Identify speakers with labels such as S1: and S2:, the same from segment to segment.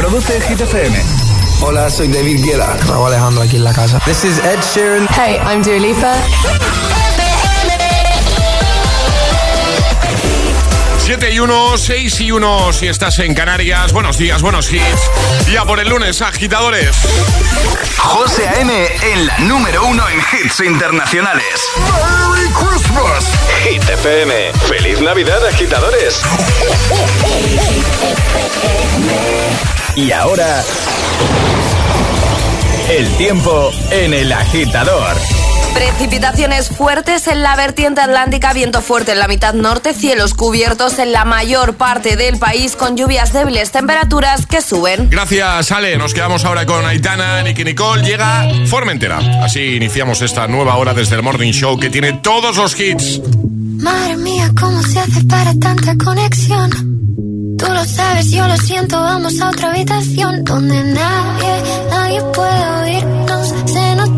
S1: Produce Hit FM.
S2: Hola, soy David Guetta. Raúl Alejandro aquí en la casa.
S3: This is Ed Sheeran.
S4: Hey, I'm Dua Lipa.
S5: 7 y 1, 6 y 1 si estás en Canarias. Buenos días, buenos hits. Ya por el lunes, agitadores.
S1: José A.M. en la número uno en hits internacionales. ¡Merry Christmas!
S6: Hit FM. ¡Feliz Navidad, agitadores!
S1: Y ahora... El tiempo en el agitador.
S7: Precipitaciones fuertes en la vertiente atlántica, viento fuerte en la mitad norte, cielos cubiertos en la mayor parte del país con lluvias débiles, temperaturas que suben.
S5: Gracias, Ale. Nos quedamos ahora con Aitana, Nicky Nicole. Llega Formentera. Así iniciamos esta nueva hora desde el Morning Show que tiene todos los hits.
S8: Madre mía, ¿cómo se hace para tanta conexión? Tú lo sabes, yo lo siento, vamos a otra habitación donde nadie, nadie puede oírnos.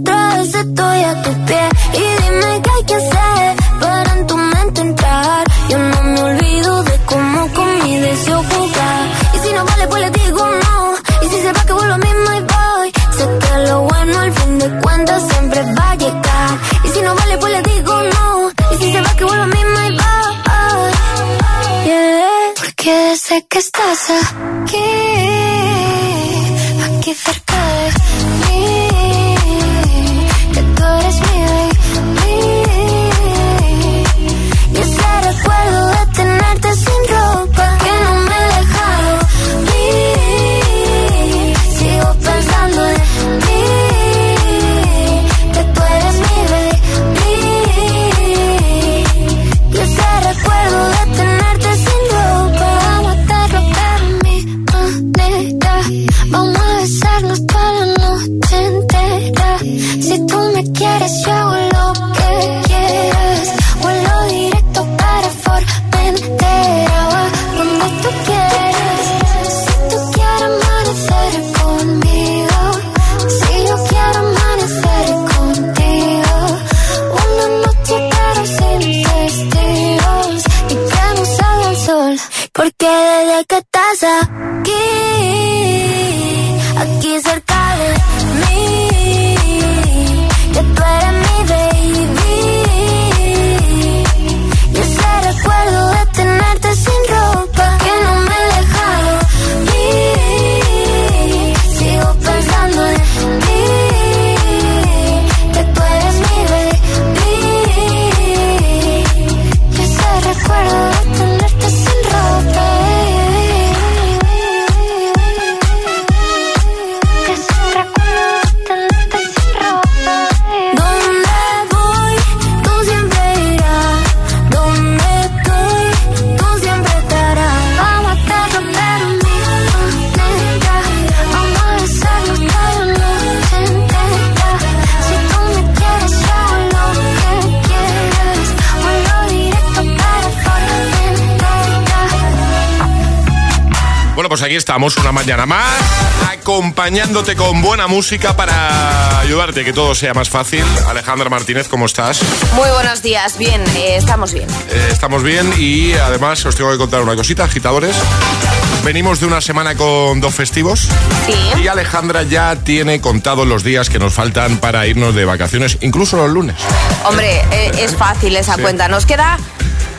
S8: Otra vez estoy a tu pie. Y dime que aquí
S5: estamos una mañana más, acompañándote con buena música para ayudarte que todo sea más fácil. Alejandra Martínez, ¿cómo estás?
S7: Muy buenos días, bien, eh, estamos bien.
S5: Eh, estamos bien y además os tengo que contar una cosita, agitadores. Venimos de una semana con dos festivos
S7: Sí.
S5: y Alejandra ya tiene contados los días que nos faltan para irnos de vacaciones, incluso los lunes.
S7: Hombre, eh, es fácil esa
S5: Sí.
S7: cuenta. Nos queda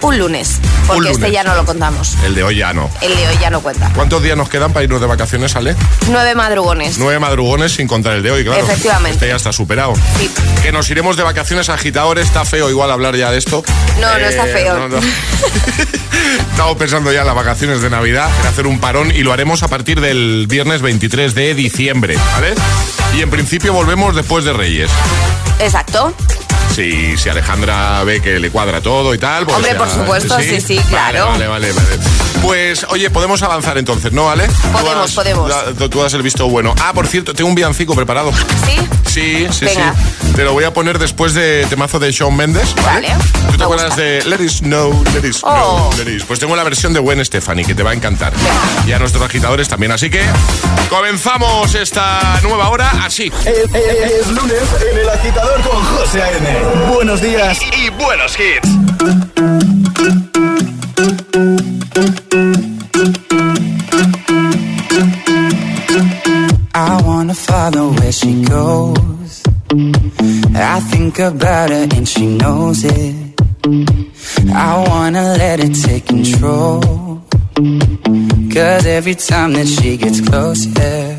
S7: un lunes. Porque este ya no lo contamos.
S5: El de hoy ya no.
S7: El de hoy ya no cuenta.
S5: ¿Cuántos días nos quedan para irnos de vacaciones, Ale?
S7: Nueve madrugones.
S5: Nueve madrugones sin contar el de hoy, claro.
S7: Efectivamente.
S5: Este ya está superado.
S7: Sí.
S5: Que nos iremos de vacaciones agitadores. Está feo igual hablar ya de esto.
S7: No, no está
S5: Eh,
S7: feo.
S5: no, no. Estamos pensando ya en las vacaciones de Navidad, en hacer un parón y lo haremos a partir del viernes 23 de diciembre, ¿vale? Y en principio volvemos después de Reyes.
S7: Exacto.
S5: Si, si Alejandra ve que le cuadra todo y tal. Pues
S7: Hombre,
S5: ya-
S7: por supuesto, sí, sí, claro.
S5: Vale, vale, vale, vale. Pues, oye, podemos avanzar entonces, ¿no, Ale? Tú
S7: Podemos,
S5: has-
S7: podemos.
S5: Tú, tú das el visto bueno. Ah, por cierto, tengo un villancico preparado.
S7: ¿Sí?
S5: Sí, sí,
S7: Venga.
S5: sí. Te lo voy a poner después de temazo de Shawn Mendes. ¿vale?
S7: Vale,
S5: ¿Tú te
S7: me
S5: acuerdas
S7: gusta.
S5: de Let It Snow, Let It Snow,
S7: Oh.
S5: Let It- Pues tengo la versión de Gwen Stefani que te va a encantar. Y a nuestros agitadores también. Así que comenzamos esta nueva hora así.
S1: Es, es- es lunes en el agitador con José A.M. Buenos días y, y buenos hits.
S3: I wanna follow where she goes. I think about her and she knows it. I wanna let it take control. Cause every time that she gets closer,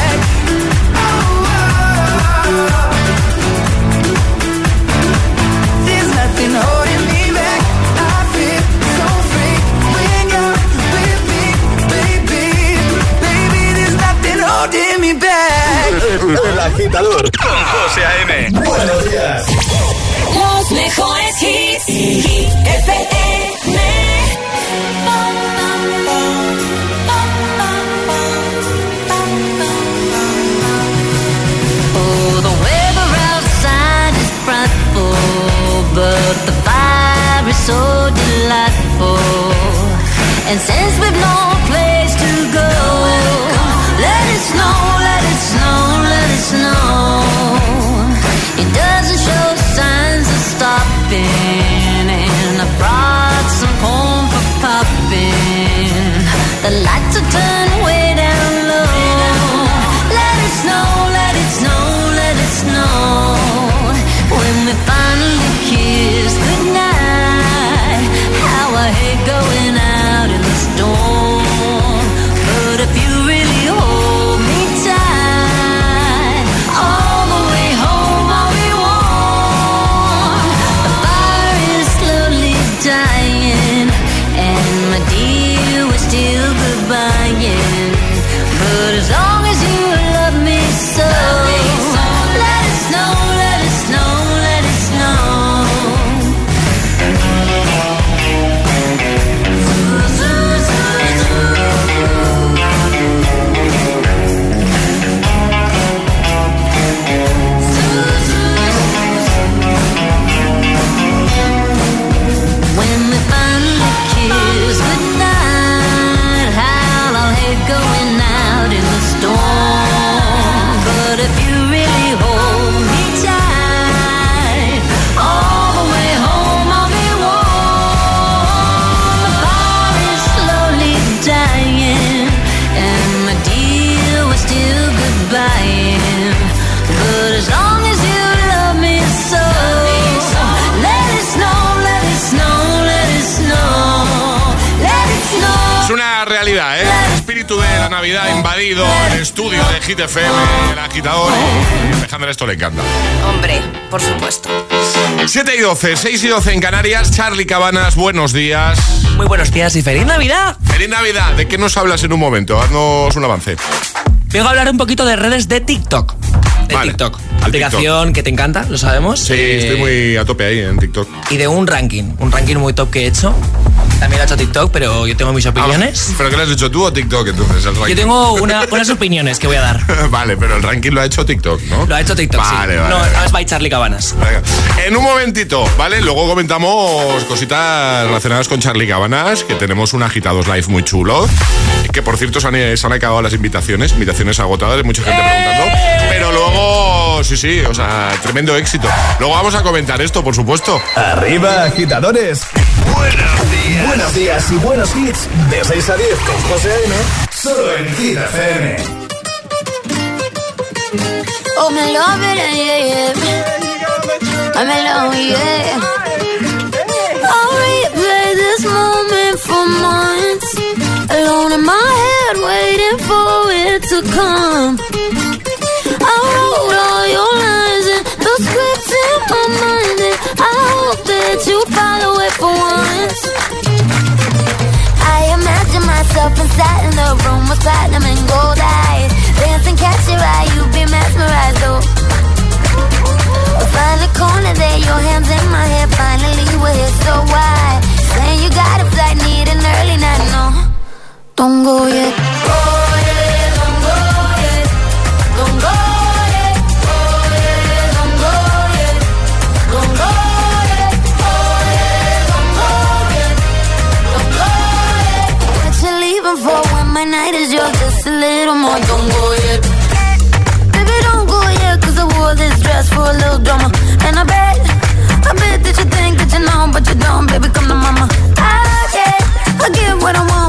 S3: Holding me back.
S1: El agitador con José A.M. Buenos días.
S4: Los mejores hits. Hit FM.
S9: Oh, the weather outside is frightful, but the fire is so delightful. And since we've no
S5: invadido el estudio de Hit FM, el agitador. Y Alejandra esto le encanta.
S7: Hombre, por supuesto.
S5: 7 y 12, 6 y 12 en Canarias. Charlie Cabanas, buenos días.
S10: Muy buenos días y feliz Navidad.
S5: Feliz Navidad. ¿De qué nos hablas en un momento? Haznos un avance.
S10: Vengo a hablar un poquito de redes de TikTok. De
S5: Vale,
S10: TikTok. Aplicación que te encanta, lo sabemos.
S5: Sí,
S10: Eh,
S5: estoy muy a tope ahí en TikTok.
S10: Y de un ranking, un ranking muy top que he hecho. También lo ha hecho TikTok, pero yo tengo mis opiniones.
S5: Ah, ¿Pero qué lo has hecho tú o TikTok entonces? El?
S10: Yo tengo una- unas opiniones que voy a dar.
S5: vale, pero el ranking lo ha hecho TikTok, ¿no?
S10: Lo ha hecho TikTok,
S5: Vale,
S10: sí.
S5: vale,
S10: no,
S5: vale.
S10: no es by Charlie Cabanas.
S5: En un momentito, ¿vale? Luego comentamos cositas relacionadas con Charlie Cabanas, que tenemos un agitados live muy chulo. Que por cierto se han, se han acabado las invitaciones, invitaciones agotadas, mucha gente preguntando. Pero luego, sí, sí, o sea, tremendo éxito. Luego vamos a comentar esto, por supuesto.
S1: Arriba, agitadores. Buenos días. Buenos días y buenos hits. De 6 a 10 con José A.M. Solo en Hit FM.
S8: Oh, me love it, yeah, yeah. I'm in love, yeah. I'll replay this moment for months. Alone in my head, waiting for it to come. I wrote all your and the scripts in my mind. And I hope that you follow it for once. I imagine myself inside in the room with platinum and gold eyes. Dancing, catch your eye, you be mesmerized, oh. Find a corner your hands in my hair. Finally, we're here, so why? Saying you got need an early night, no. Don't go yet. Oh, when my night is yours? Just a little more. Don't go yet. Baby, don't go yet, cause I wore this dress for a little drama. And I bet, I bet that you think that you know, but you don't, baby, come to mama. I get, I get what I want,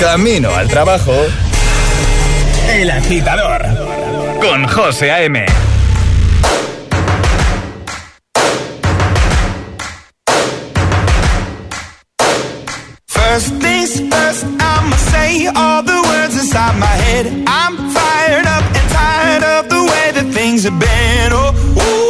S1: camino al trabajo. El agitador. Con José A.M.
S11: First things first, I'ma say all the words inside my head. I'm fired up and tired of the way that things have been. Oh, ooh,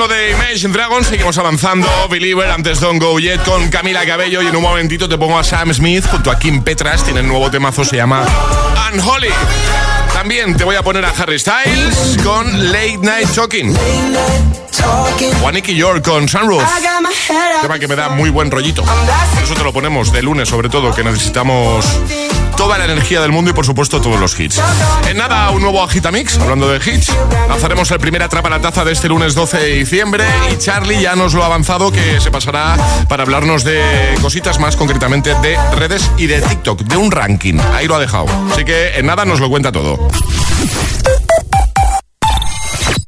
S5: ritmo de Imagine Dragons seguimos avanzando. Believer, antes Don't Go Yet con Camila Cabello y en un momentito te pongo a Sam Smith junto a Kim Petras. Tienen nuevo temazo, se llama Unholy. También te voy a poner a Harry Styles con Late Night Talking. Juanique York con Sunroof. Tema que me da muy buen rollito. Eso te lo ponemos de lunes, sobre todo, que necesitamos la energía del mundo y por supuesto todos los hits. En nada, un nuevo Agitamix, hablando de hits. Lanzaremos el primer Atrapa la Taza de este lunes 12 de diciembre y Charlie ya nos lo ha avanzado que se pasará para hablarnos de cositas más concretamente de redes y de TikTok, de un ranking. Ahí lo ha dejado. Así que en nada nos lo cuenta todo.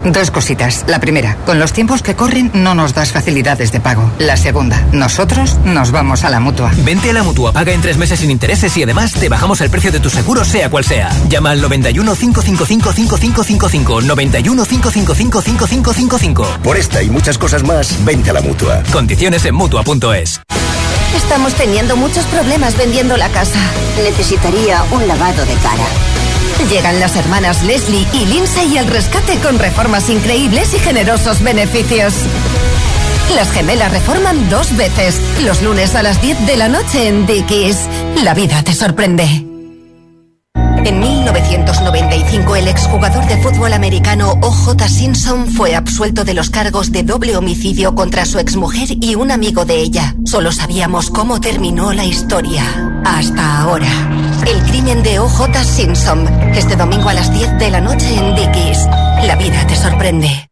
S12: Dos cositas. La primera, con los tiempos que corren no nos das facilidades de pago. La segunda, nosotros nos vamos a la mutua.
S13: Vente a la mutua, paga en tres meses sin intereses y además te bajamos el precio de tu seguro, sea cual sea. Llama al 91 555 5555. 91 555 5555.
S14: Por esta y muchas cosas más, vente a la mutua.
S13: Condiciones en mutua.es.
S15: Estamos teniendo muchos problemas vendiendo la casa. Necesitaría un lavado de cara.
S16: Llegan las hermanas Leslie y Lindsay al rescate con reformas increíbles y generosos beneficios. Las gemelas reforman dos veces, los lunes a las 10 de la noche en Dickies. La vida te sorprende. En 1995, el exjugador de fútbol americano O.J. Simpson fue absuelto de los cargos de doble homicidio contra su exmujer y un amigo de ella. Solo sabíamos cómo terminó la historia. Hasta ahora. El crimen de O.J. Simpson. Este domingo a las 10 de la noche en Dickies. La vida te sorprende.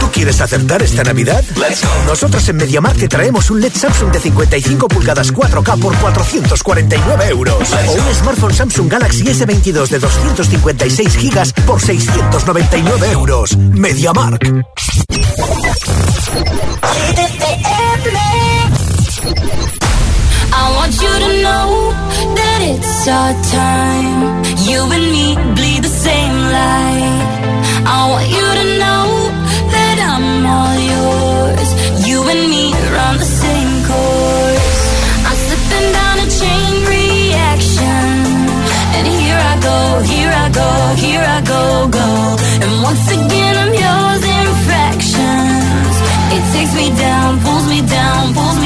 S14: ¿Tú quieres acertar esta Navidad? Nosotros en MediaMarkt te traemos un LED Samsung de 55 pulgadas 4K por 449 euros. O un smartphone Samsung Galaxy S22 de 256 gigas por 699 euros. MediaMarkt.
S17: I want you to know that it's our time. You and me bleed the same light. I want you here I go, go. And once again, I'm yours in fractions. It takes me down, pulls
S1: me down, pulls me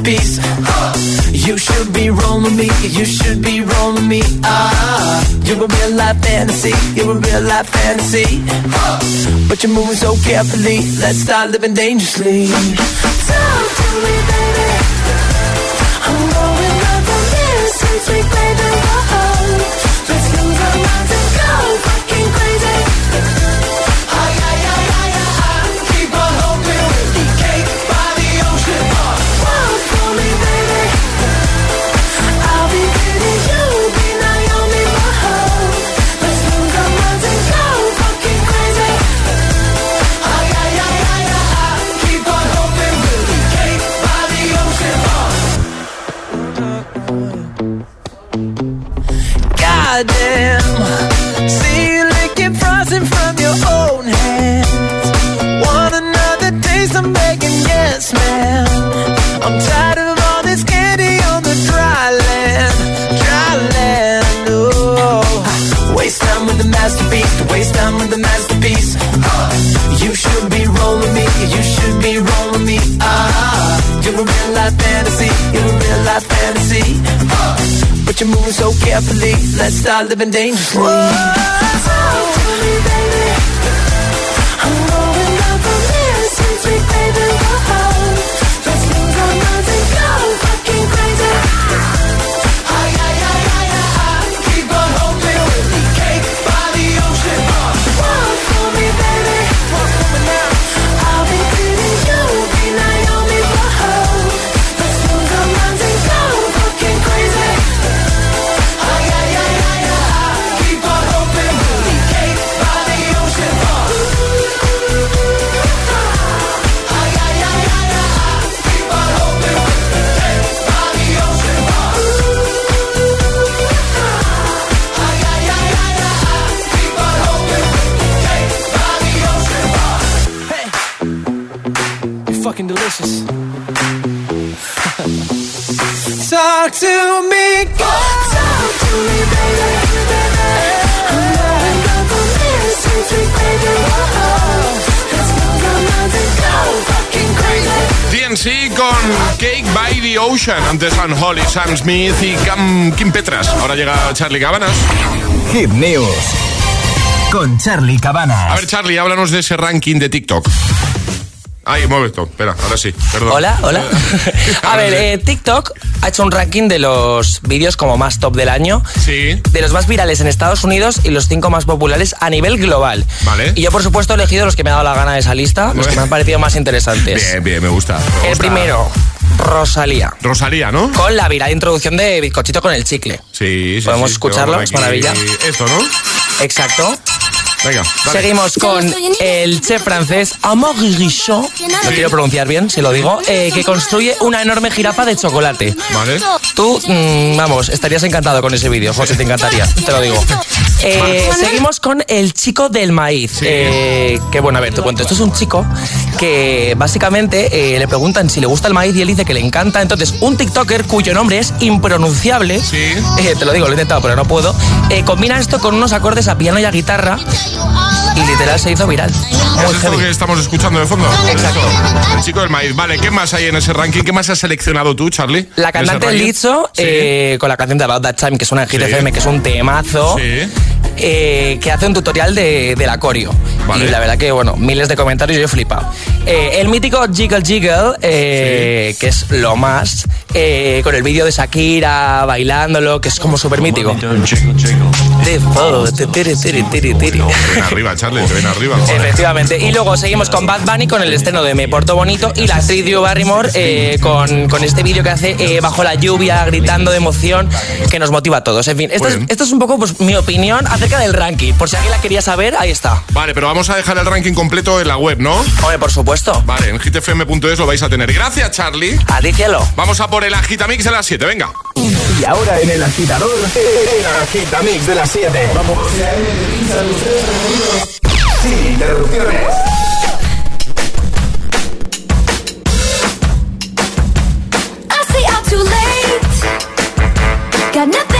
S17: masterpiece. You should be rolling me, you should be rolling me. Ah, you're a real life fantasy, you're a real life fantasy. But you're moving so carefully, let's start living dangerously. Talk to me, you should be rolling me. Ah, you're a real life fantasy, you're a real life fantasy. Uh, but you're moving so carefully, let's start living dangerously. talk to me, baby. I'm going up on this since we played the
S5: DNC con Cake by the Ocean. Antes San Holly, Sam Smith y Cam, Kim Petras. Ahora llega Charlie Cabanas.
S1: Hit News con Charlie Cabanas.
S5: A ver, Charlie, háblanos de ese ranking de TikTok. Ay, mueve esto. Espera, ahora sí. Perdón.
S10: Hola, hola. A ver, eh, TikTok ha hecho un ranking de los vídeos como más top del año.
S5: Sí.
S10: De los más virales en Estados Unidos y los cinco más populares a nivel global.
S5: Vale.
S10: Y yo, por supuesto, he elegido los que me ha dado la gana de esa lista, los que me han parecido más interesantes.
S5: Bien, bien, me gusta. me
S10: El primero, Rosalía.
S5: Rosalía, ¿no?
S10: Con la viral introducción de bizcochito con el chicle.
S5: Sí, sí.
S10: ¿Podemos
S5: sí,
S10: escucharlo? Es maravilla.
S5: Esto, ¿no?
S10: Exacto.
S5: Venga, dale.
S10: Seguimos con el chef francés Amaury Richaud, no quiero pronunciar bien si lo digo, eh, que construye una enorme jirafa de chocolate.
S5: Vale.
S10: Tú, mm, vamos, estarías encantado con ese vídeo, José, te encantaría, te lo digo. Eh, seguimos con el chico del maíz. eh, que bueno, a ver, te cuento. Esto es un chico que básicamente eh, le preguntan si le gusta el maíz y él dice que le encanta. Entonces, un TikToker cuyo nombre es impronunciable, eh, te lo digo, lo he intentado, pero no puedo, eh, combina esto con unos acordes a piano y a guitarra y literal se hizo viral.
S5: ¿Es esto que estamos escuchando de fondo? Exacto. El chico del maíz. Vale, ¿qué más hay en ese ranking? ¿Qué más has seleccionado tú, Charlie?
S10: La
S5: en
S10: cantante? Lizzo, eh, con la canción de About That Time, que suena en Hit
S5: Sí.
S10: FM, que es un temazo, eh, que hace un tutorial de, del acorio.
S5: Vale.
S10: Y la verdad que, bueno, miles de comentarios yo he flipado. Eh, el mítico Jiggle Jiggle, eh, que es lo más, eh, con el vídeo de Shakira bailándolo, que es como súper mítico.
S5: Ven arriba, Charlie, te ven arriba. joder.
S10: Efectivamente. Y luego seguimos con Bad Bunny con el estreno de Me Porto Bonito y la actriz Drew Barrymore eh, con, con este vídeo que hace eh, bajo la lluvia, gritando de emoción, que nos motiva a todos. En fin, esto, es, esto es un poco pues, mi opinión acerca del ranking. Por si alguien la quería saber, ahí está.
S5: Vale, pero vamos a dejar el ranking completo en la web, ¿no?
S10: Hombre, por supuesto.
S5: Vale, en hitfm.es lo vais a tener. Gracias, Charlie.
S10: A ti, cielo.
S5: Vamos a por el Agitamix de las 7, venga.
S1: Y ahora en el agitador, el agitamix de las 7. Vamos. Sin interrupciones.
S8: Got nothing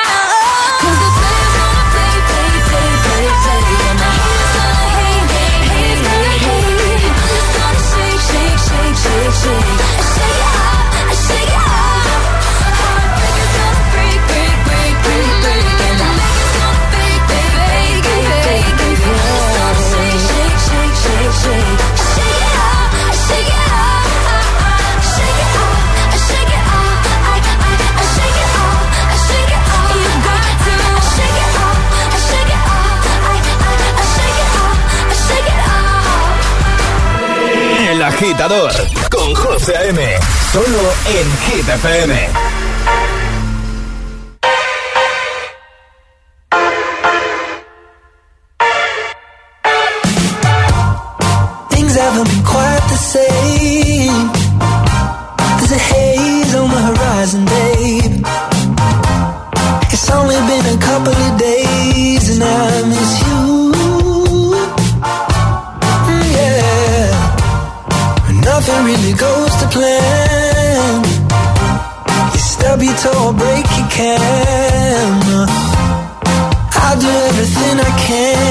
S18: agitador con José A.M. Solo en Hit
S3: can. I'll do everything I can.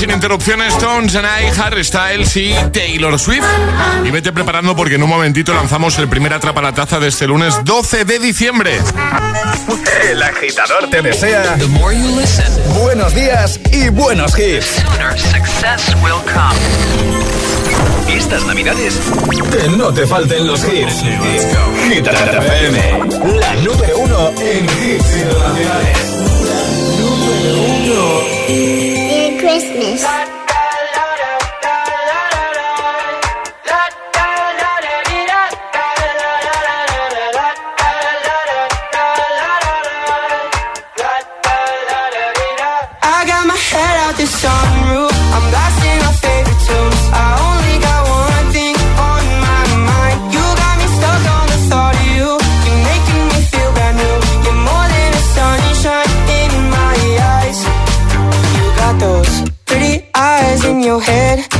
S5: sin interrupciones Stones and I, Harry Styles y Taylor Swift. Y vete preparando porque en un momentito lanzamos el primer Atrapa la Taza de este lunes 12 de diciembre.
S1: El agitador te desea The more you listen, buenos días y buenos hits. Estas navidades que no te falten los hits. Hit la número uno en hits internacionales. La número uno.
S8: Christmas.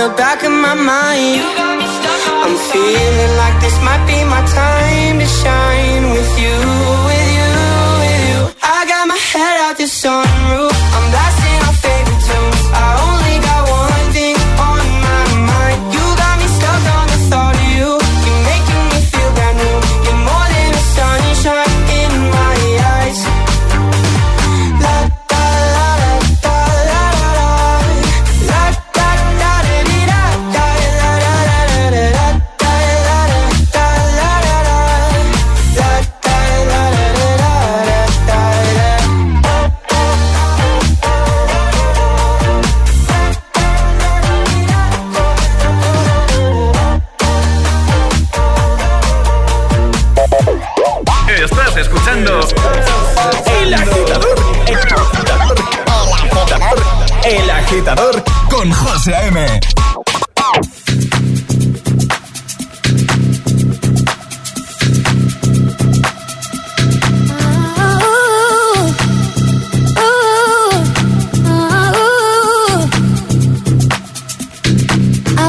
S19: about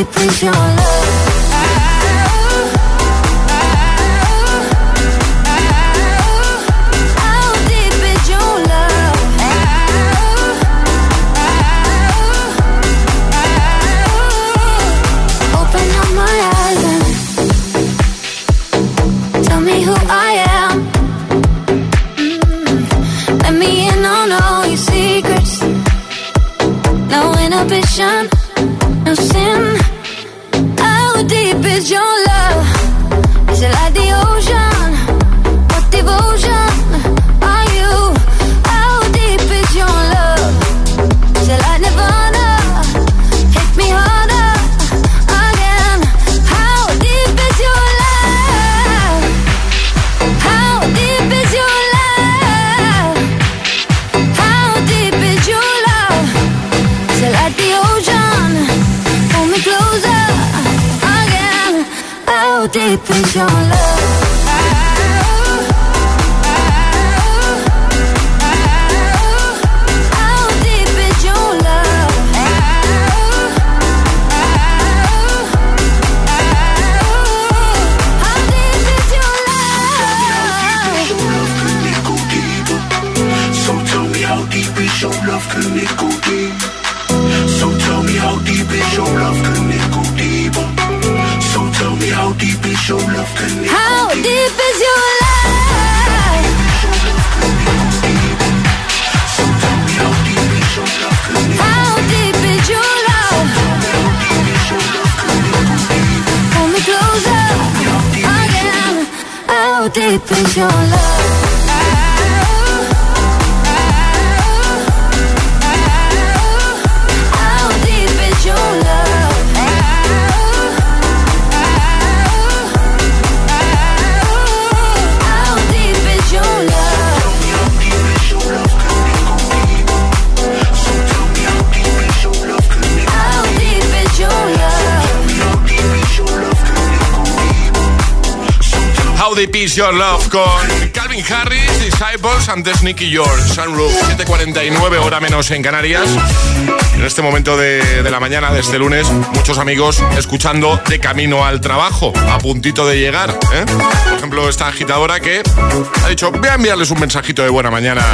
S8: How deep is your love? How deep is your love? How deep is your love? Closer again. How deep is your love? Is Your Love
S5: con Calvin Harris, Disciples, antes Nicky George, Sunroof, 7.49 hora menos en Canarias. En este momento de, de la mañana de este lunes, muchos amigos escuchando de camino al trabajo, a puntito de llegar. ¿eh? Por ejemplo, esta agitadora que ha dicho, voy a enviarles un mensajito de buena mañana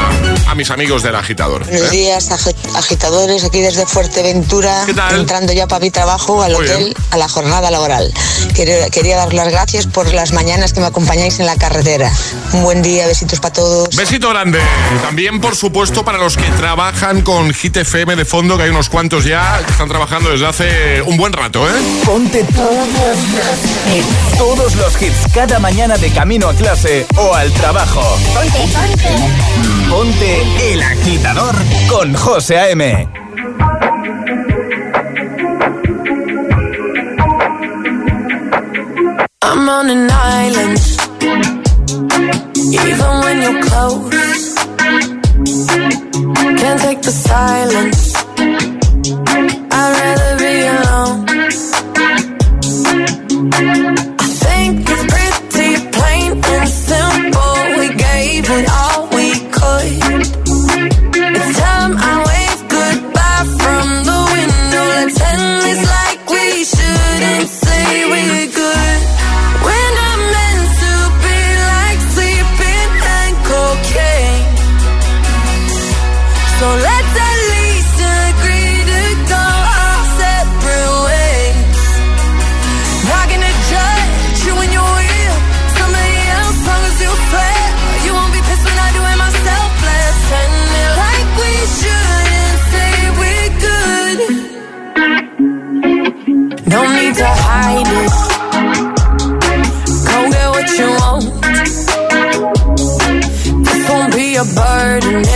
S5: a mis amigos del agitador. ¿eh?
S20: Buenos días, agi- agitadores, aquí desde Fuerteventura,
S5: ¿Qué tal?
S20: entrando ya para mi trabajo, al
S5: Muy
S20: hotel,
S5: bien.
S20: a la jornada laboral. Quería, quería dar las gracias por las mañanas que me acompañáis en la carretera. Un buen día, besitos para todos.
S5: Besito grande. También, por supuesto, para los que trabajan con Hit FM de fondo, que hay unos cuantos ya que están trabajando desde hace un buen rato, ¿eh?
S1: Ponte todos los hits, todos los hits cada mañana de camino a clase o al trabajo. Ponte, ponte. Ponte el agitador con José A.M.
S21: I'm on an island. Even when you're close, can't take the silence. I'd rather be alone. Burden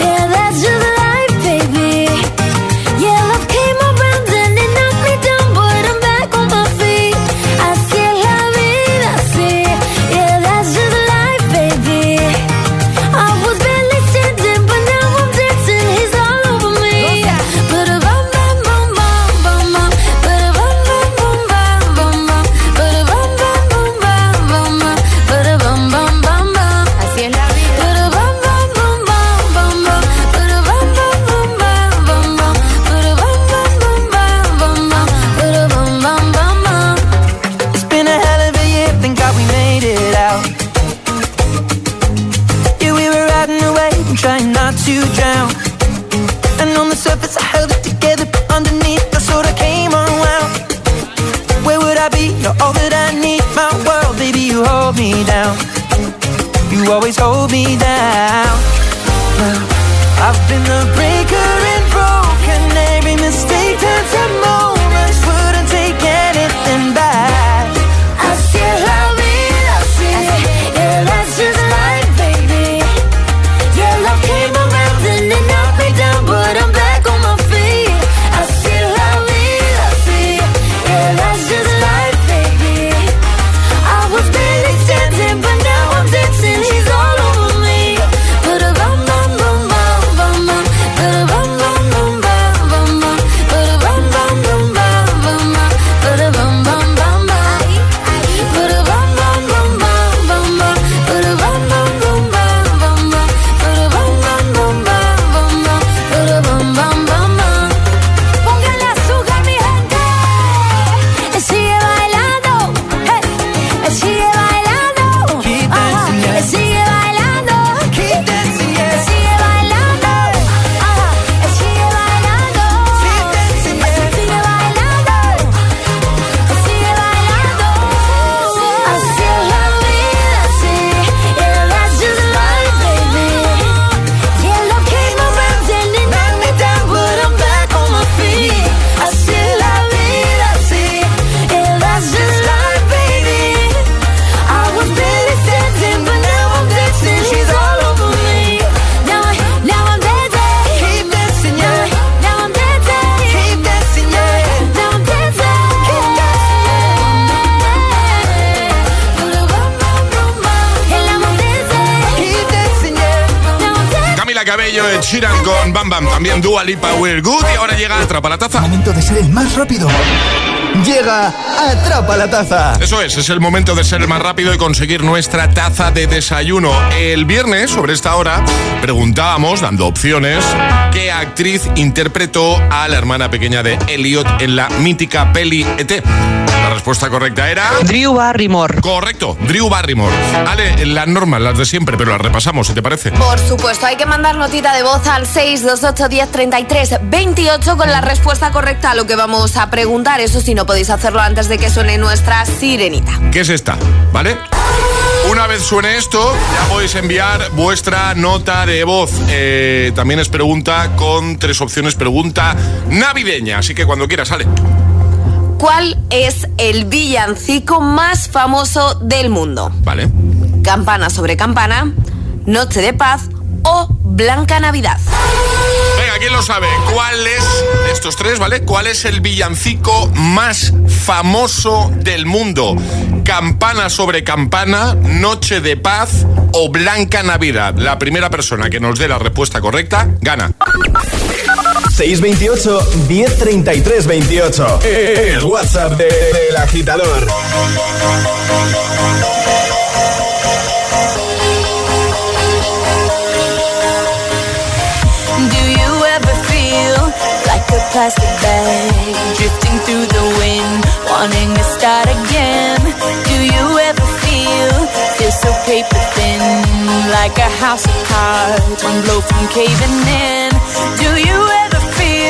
S8: Yeah, that's
S5: también Dua Lipa We're Good y ahora llega Atrapa la Taza.
S1: Momento de ser el más rápido. Llega Atrapa la Taza.
S5: Eso es, es el momento de ser el más rápido y conseguir nuestra taza de desayuno. El viernes, sobre esta hora, preguntábamos, dando opciones, qué actriz interpretó a la hermana pequeña de Elliot en la mítica peli ET. La respuesta correcta era...
S22: Drew Barrymore.
S5: Correcto, Drew Barrymore. Ale, las normas, las de siempre, pero las repasamos, si te parece.
S7: Por supuesto, hay que mandar notita de voz al 628 10 33 28 con la respuesta correcta a lo que vamos a preguntar. Eso sí, no podéis hacerlo antes de que suene nuestra sirenita.
S5: ¿Qué es esta? ¿Vale? Una vez suene esto, ya podéis enviar vuestra nota de voz. Eh, también es pregunta con tres opciones, pregunta navideña. Así que cuando quieras, sale.
S7: ¿Cuál es el villancico más famoso del mundo?
S5: Vale.
S7: Campana sobre campana, Noche de paz o Blanca Navidad.
S5: Venga, ¿quién lo sabe? ¿Cuál es, de estos tres, ¿vale? ¿Cuál es el villancico más famoso del mundo? Campana sobre campana, Noche de paz o Blanca Navidad. La primera persona que nos dé la respuesta correcta gana.
S1: 628 1033 28. El WhatsApp de- del agitador.
S21: Do you ever feel like a plastic bag drifting through the wind, wanting to start again? Do you ever feel feel so paper thin, like a house of cards, one blow from caving in? Do you ever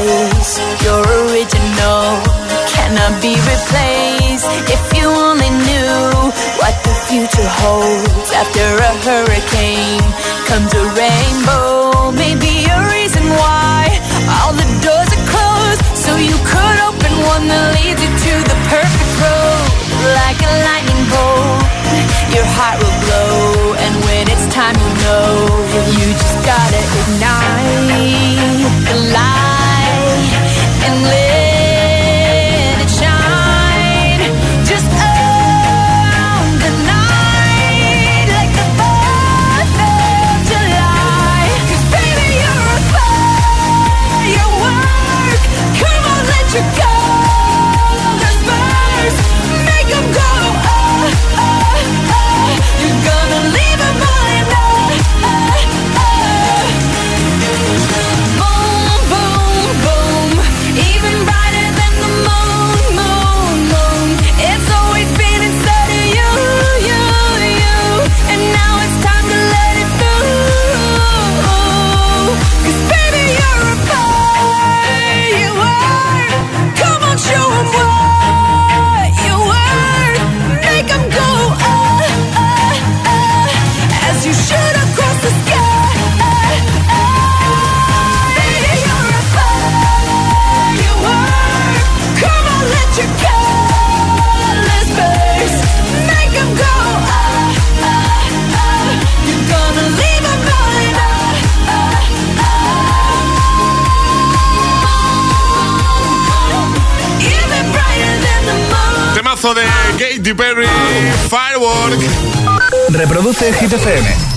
S21: wasted. You're original, cannot be replaced. If you only knew what the future holds after a hurricane comes a rainbow. Maybe a reason why all the doors are closed, so you could open one that leads you to the perfect road. Like a lightning bolt, your heart will glow, and when it's time, you know
S5: de Katy Perry, Firework.
S1: Reproduce Hit FM.